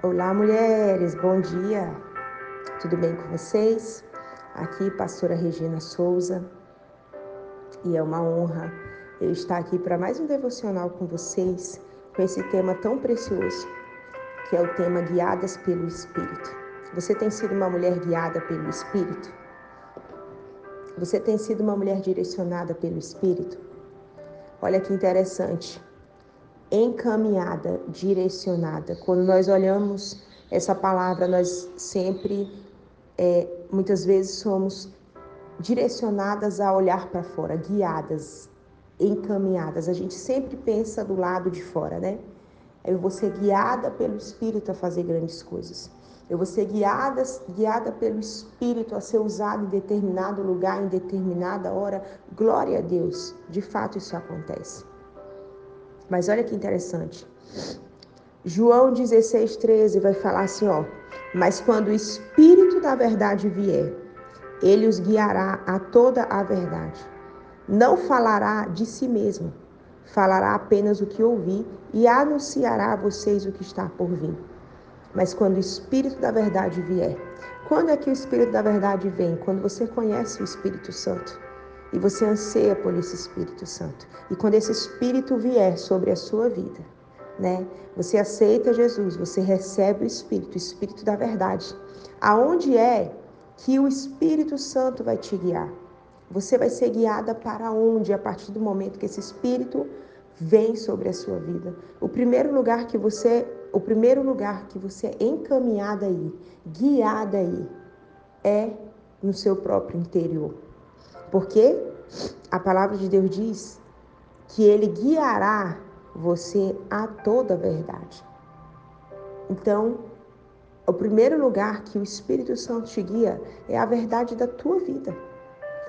Olá, mulheres, bom dia. Tudo bem com vocês? Aqui, pastora Regina Souza. E é uma honra eu estar aqui para mais um devocional com vocês, com esse tema tão precioso, que é o tema Guiadas pelo Espírito. Você tem sido uma mulher guiada pelo Espírito? Você tem sido uma mulher direcionada pelo Espírito? Olha que interessante encaminhada, direcionada. Quando nós olhamos essa palavra, nós sempre, é, muitas vezes, somos direcionadas a olhar para fora, guiadas, encaminhadas. A gente sempre pensa do lado de fora, né? Eu vou ser guiada pelo Espírito a fazer grandes coisas. Eu vou ser guiada, guiada pelo Espírito a ser usada em determinado lugar, em determinada hora. Glória a Deus, de fato isso acontece. Mas olha que interessante. João 16, 13 vai falar assim, ó. Mas quando o Espírito da verdade vier, ele os guiará a toda a verdade. Não falará de si mesmo, falará apenas o que ouvir e anunciará a vocês o que está por vir. Mas quando o Espírito da verdade vier, quando é que o Espírito da verdade vem? Quando você conhece o Espírito Santo e você anseia por esse Espírito Santo. E quando esse Espírito vier sobre a sua vida, né? Você aceita Jesus, você recebe o Espírito, o Espírito da verdade. Aonde é que o Espírito Santo vai te guiar? Você vai ser guiada para onde a partir do momento que esse Espírito vem sobre a sua vida. O primeiro lugar que você, o primeiro lugar que você é encaminhada aí, guiada aí, é no seu próprio interior. Porque a palavra de Deus diz que ele guiará você a toda a verdade. Então, o primeiro lugar que o Espírito Santo te guia é a verdade da tua vida,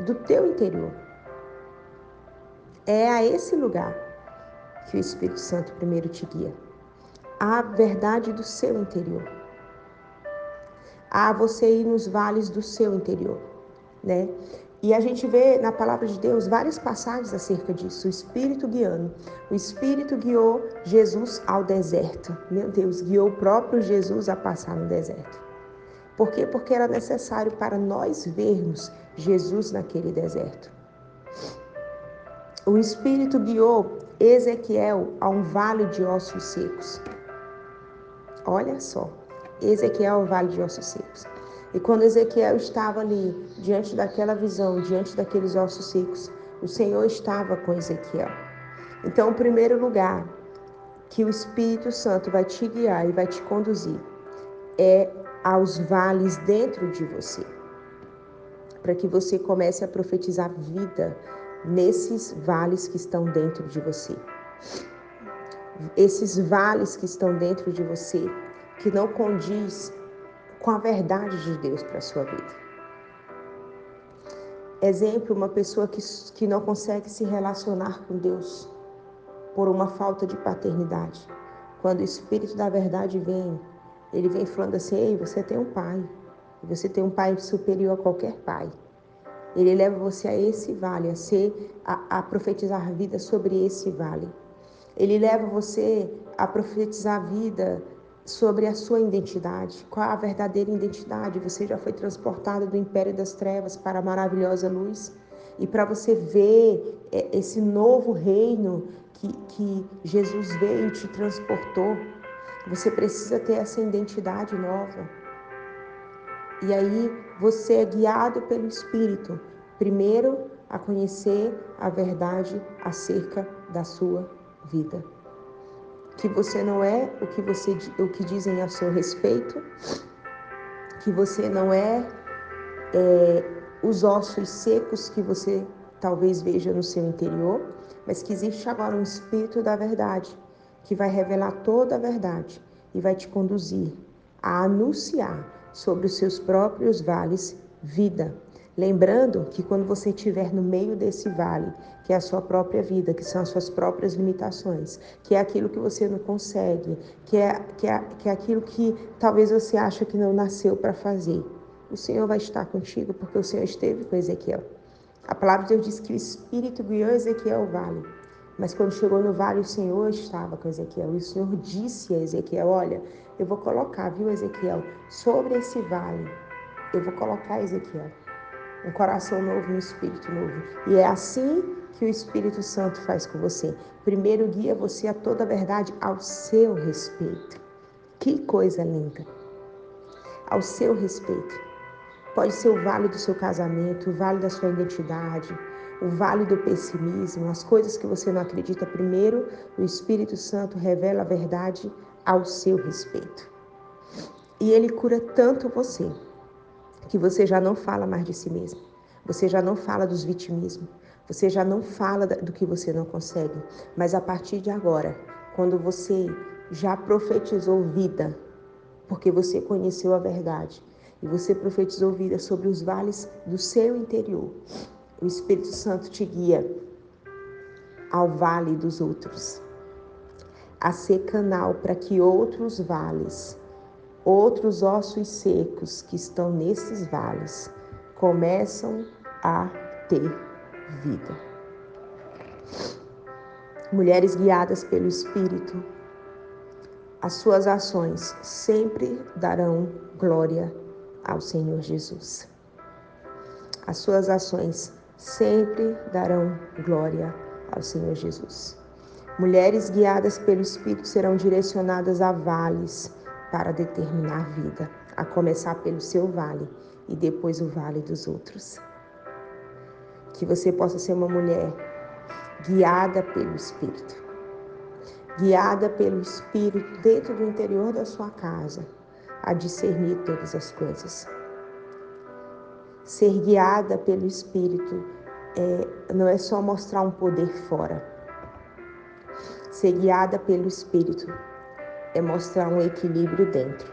do teu interior. É a esse lugar que o Espírito Santo primeiro te guia. A verdade do seu interior. A você ir nos vales do seu interior, né? E a gente vê na palavra de Deus várias passagens acerca disso, o Espírito guiando. O Espírito guiou Jesus ao deserto. Meu Deus, guiou o próprio Jesus a passar no deserto. Por quê? Porque era necessário para nós vermos Jesus naquele deserto. O Espírito guiou Ezequiel a um vale de ossos secos. Olha só, Ezequiel ao vale de ossos secos. E quando Ezequiel estava ali, diante daquela visão, diante daqueles ossos secos, o Senhor estava com Ezequiel. Então, o primeiro lugar que o Espírito Santo vai te guiar e vai te conduzir é aos vales dentro de você, para que você comece a profetizar vida nesses vales que estão dentro de você. Esses vales que estão dentro de você, que não condiz com a verdade de Deus para a sua vida. Exemplo, uma pessoa que, que não consegue se relacionar com Deus por uma falta de paternidade. Quando o Espírito da verdade vem, ele vem falando assim: Ei, você tem um pai. Você tem um pai superior a qualquer pai. Ele leva você a esse vale, a ser, a, a profetizar vida sobre esse vale. Ele leva você a profetizar vida sobre a sua identidade, qual a verdadeira identidade. Você já foi transportado do império das trevas para a maravilhosa luz. E para você ver é, esse novo reino que, que Jesus veio e te transportou, você precisa ter essa identidade nova. E aí você é guiado pelo Espírito, primeiro a conhecer a verdade acerca da sua vida que você não é o que você o que dizem a seu respeito, que você não é, é os ossos secos que você talvez veja no seu interior, mas que existe agora um espírito da verdade que vai revelar toda a verdade e vai te conduzir a anunciar sobre os seus próprios vales vida, Lembrando que quando você estiver no meio desse vale, que é a sua própria vida, que são as suas próprias limitações, que é aquilo que você não consegue, que é, que é, que é aquilo que talvez você acha que não nasceu para fazer, o Senhor vai estar contigo, porque o Senhor esteve com Ezequiel. A palavra de Deus diz que o Espírito guiou Ezequiel ao vale. Mas quando chegou no vale, o Senhor estava com Ezequiel. E o Senhor disse a Ezequiel: Olha, eu vou colocar, viu, Ezequiel, sobre esse vale, eu vou colocar, Ezequiel, um coração novo, um espírito novo. E é assim que o Espírito Santo faz com você. Primeiro guia você a toda a verdade ao seu respeito. Que coisa linda! Ao seu respeito. Pode ser o vale do seu casamento, o vale da sua identidade, o vale do pessimismo, as coisas que você não acredita. Primeiro, o Espírito Santo revela a verdade ao seu respeito. E ele cura tanto você que você já não fala mais de si mesmo. Você já não fala dos vitimismos. Você já não fala do que você não consegue. Mas a partir de agora, quando você já profetizou vida, porque você conheceu a verdade, e você profetizou vida sobre os vales do seu interior, o Espírito Santo te guia ao vale dos outros, a ser canal para que outros vales, outros ossos secos que estão nesses vales, começam a ter vida. Mulheres guiadas pelo Espírito, as suas ações sempre darão glória ao Senhor Jesus. As suas ações sempre darão glória ao Senhor Jesus. Mulheres guiadas pelo Espírito serão direcionadas a vales para determinar vida, a começar pelo seu vale e depois o vale dos outros. Que você possa ser uma mulher guiada pelo Espírito, guiada pelo Espírito dentro do interior da sua casa, a discernir todas as coisas Ser guiada pelo Espírito é, não é só mostrar um poder fora. Ser guiada pelo Espírito é mostrar um equilíbrio dentro.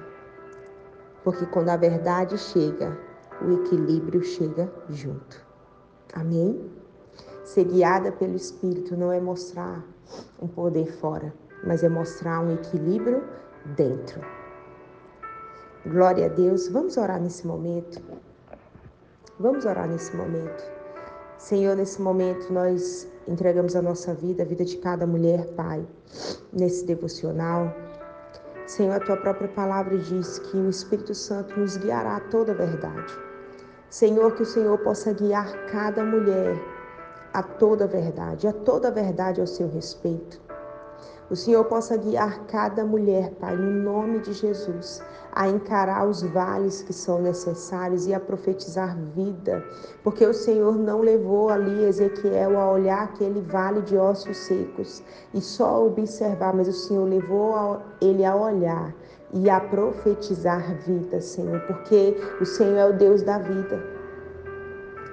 Porque quando a verdade chega, o equilíbrio chega junto. Amém? Ser guiada pelo Espírito não é mostrar um poder fora, mas é mostrar um equilíbrio dentro. Glória a Deus. Vamos orar nesse momento. Vamos orar nesse momento. Senhor, nesse momento nós entregamos a nossa vida, a vida de cada mulher, Pai, nesse devocional. Senhor, a tua própria palavra diz que o Espírito Santo nos guiará a toda a verdade. Senhor, que o Senhor possa guiar cada mulher a toda a verdade, a toda a verdade ao seu respeito. O Senhor possa guiar cada mulher, Pai, no nome de Jesus, a encarar os vales que são necessários e a profetizar vida, porque o Senhor não levou ali Ezequiel a olhar aquele vale de ossos secos e só observar, mas o Senhor levou ele a olhar e a profetizar vida, Senhor, porque o Senhor é o Deus da vida.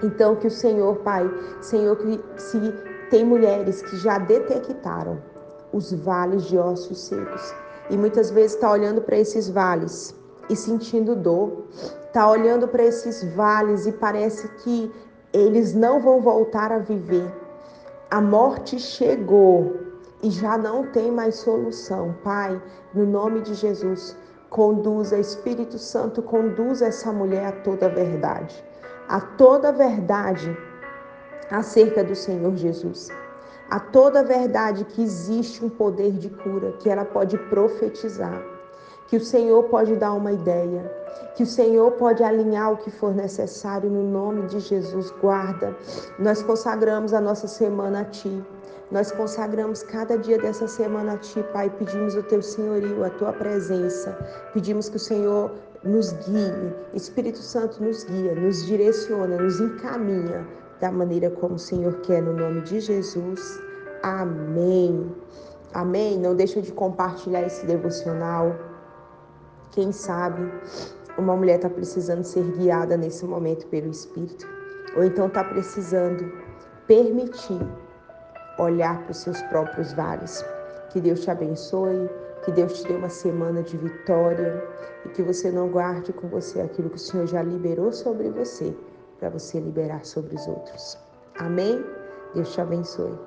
Então que o Senhor, Pai, Senhor, que se tem mulheres que já detectaram os vales de ossos secos. E muitas vezes está olhando para esses vales e sentindo dor, está olhando para esses vales e parece que eles não vão voltar a viver. A morte chegou e já não tem mais solução. Pai, no nome de Jesus, conduza, Espírito Santo, conduza essa mulher a toda a verdade, a toda a verdade acerca do Senhor Jesus a toda a verdade que existe um poder de cura, que ela pode profetizar, que o Senhor pode dar uma ideia, que o Senhor pode alinhar o que for necessário no nome de Jesus. Guarda, nós consagramos a nossa semana a Ti. Nós consagramos cada dia dessa semana a Ti, Pai. Pedimos o Teu senhorio, a Tua presença. Pedimos que o Senhor nos guie, Espírito Santo nos guia, nos direciona, nos encaminha da maneira como o Senhor quer, no nome de Jesus. Amém. Amém. Não deixa de compartilhar esse devocional. Quem sabe uma mulher está precisando ser guiada nesse momento pelo Espírito, ou então está precisando permitir olhar para os seus próprios vales. Que Deus te abençoe, que Deus te dê uma semana de vitória e que você não guarde com você aquilo que o Senhor já liberou sobre você para você liberar sobre os outros. Amém? Deus te abençoe.